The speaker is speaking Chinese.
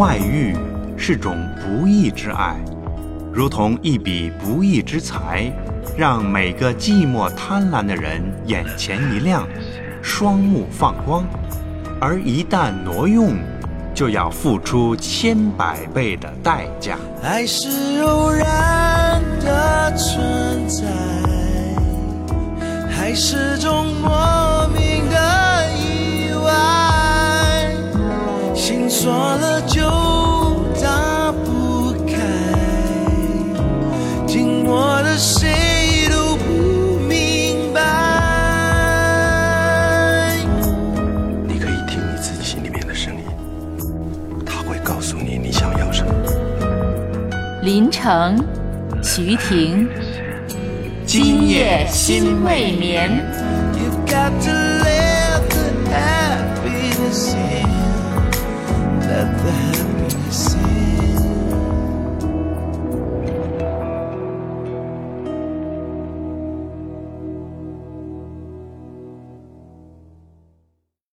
外遇是种不义之爱。如同一笔不义之财，让每个寂寞贪婪的人眼前一亮，双目放光；而一旦挪用，就要付出千百倍的代价。爱是偶然的存在，还是种莫名的意外？心锁了就林城，徐婷，今夜心未眠。